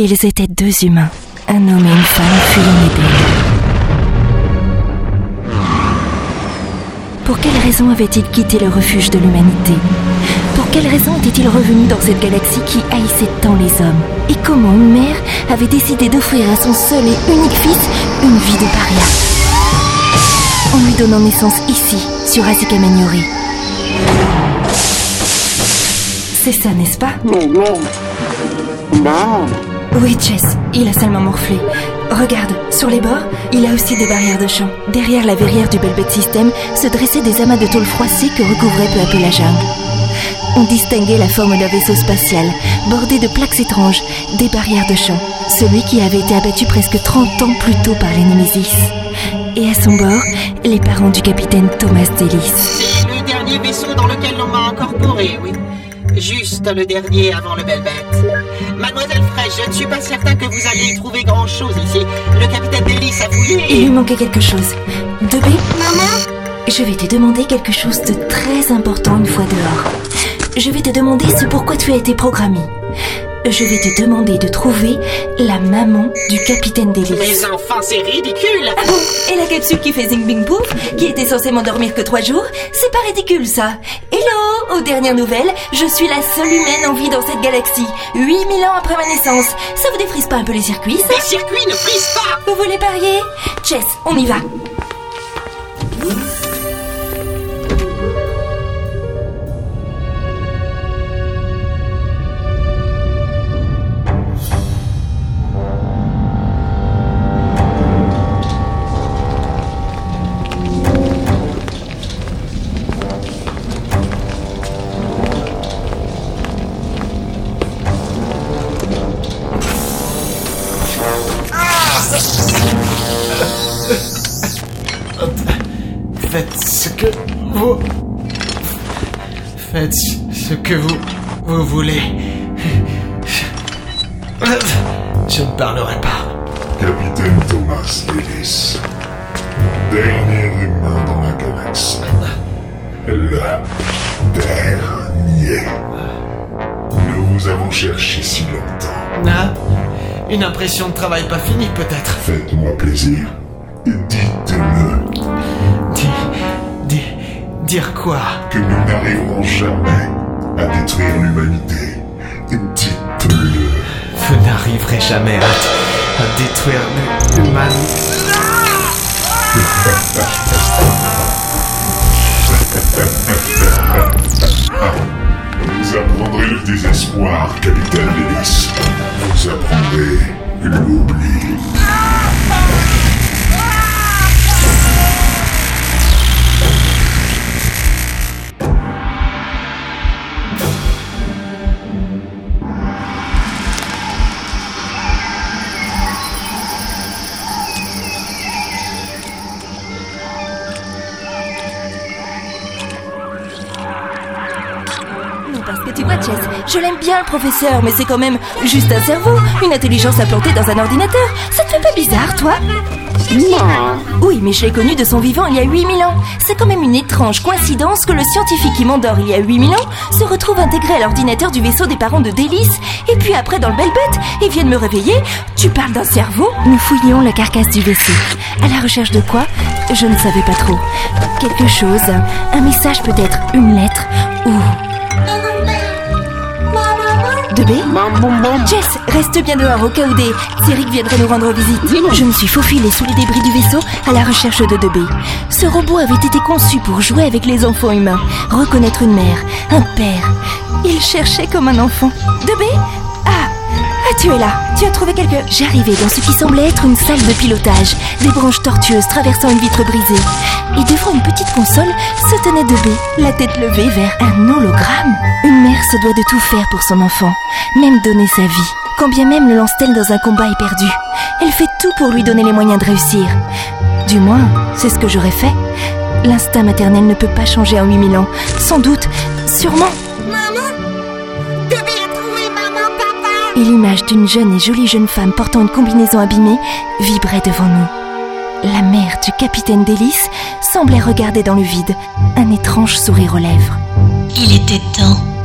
Ils étaient deux humains, un homme et une femme fuyant Eden. Pour quelle raison avait-il quitté le refuge de l'humanité? Pour quelle raison était-il revenu dans cette galaxie qui haïssait tant les hommes? Et comment une mère avait décidé d'offrir à son seul et unique fils une vie de paria? En lui donnant naissance ici, sur Asika Manyori. C'est ça, n'est-ce pas? Non, non. Non. Oui, Chess, il a seulement morflé. Regarde, sur les bords, il a aussi des barrières de champ. Derrière la verrière du Belbet System se dressaient des amas de tôle froissée que recouvrait peu à peu la jungle. On distinguait la forme d'un vaisseau spatial, bordé de plaques étranges, des barrières de champ. Celui qui avait été abattu presque 30 ans plus tôt par les Némésis. Et à son bord, les parents du capitaine Thomas Delis. C'est le dernier vaisseau dans lequel l'on m'a incorporé, oui. Juste le dernier avant le belle bête. Mademoiselle Fraîche, je ne suis pas certain que vous alliez y trouver grand-chose ici. Le capitaine Delis a fouillé Il lui et... manquait quelque chose. Debé Je vais te demander quelque chose de très important une fois dehors. Je vais te demander ce pourquoi tu as été programmé. Je vais te demander de trouver la maman du capitaine Delis. Mais enfin, c'est ridicule Ah bon? Et la capsule qui fait zing bing pouf, qui était censée m'endormir que trois jours? C'est pas ridicule ça Aux dernières nouvelles, je suis la seule humaine en vie dans cette galaxie. 8000 ans après ma naissance. Ça vous défrise pas un peu les circuits ça? Les circuits ne frisent pas Vous voulez parier? Chess, on y va Faites ce que vous... Faites ce que vous... vous voulez. Je ne parlerai pas. Capitaine Thomas Ellis. Dernier humain dans la galaxie. Le dernier. Nous vous avons cherché si longtemps. Na? Une impression de travail pas finie peut-être. Faites-moi plaisir et dites-le Di... di... dire quoi? Que nous n'arriverons jamais à détruire l'humanité. Dites-le. Vous n'arriverez jamais à, à détruire l'humanité. apprendrez le désespoir, capitaine Ellis. Vous apprendrez l'oubli. Je l'aime bien le professeur, mais c'est quand même juste un cerveau, une intelligence implantée dans un ordinateur. Ça te fait pas bizarre, toi? Non. Oui, mais je l'ai connu de son vivant il y a 8000 ans. C'est quand même une étrange coïncidence que le scientifique qui m'endort il y a 8000 ans se retrouve intégré à l'ordinateur du vaisseau des parents de Délice. Et puis après, dans le bel bête, ils viennent me réveiller. Tu parles d'un cerveau? Nous fouillions la carcasse du vaisseau. À la recherche de quoi? Je ne savais pas trop. Quelque chose, un message peut-être, une lettre, ou... De B Maman, Jess, reste bien dehors au cas où des Céric viendraient nous rendre visite. Je me suis faufilée sous les débris du vaisseau à la recherche de Debé. Ce robot avait été conçu pour jouer avec les enfants humains, reconnaître une mère, un père. Il cherchait comme un enfant. Debé Ah Ah, tu es là Tu as trouvé quelque... J'arrivais dans ce qui semblait être une salle de pilotage, des branches tortueuses traversant une vitre brisée. Et devant une petite console se tenait Debé, la tête levée vers un hologramme. Une mère se doit de tout faire pour son enfant, même donner sa vie. Quand bien même le lance-t-elle dans un combat éperdu, elle fait tout pour lui donner les moyens de réussir. Du moins, c'est ce que j'aurais fait. L'instinct maternel ne peut pas changer en 8000 ans. Sans doute, sûrement. Et l'image d'une jeune et jolie jeune femme portant une combinaison abîmée vibrait devant nous. La mère du capitaine Délice semblait regarder dans le vide, un étrange sourire aux lèvres. Il était temps.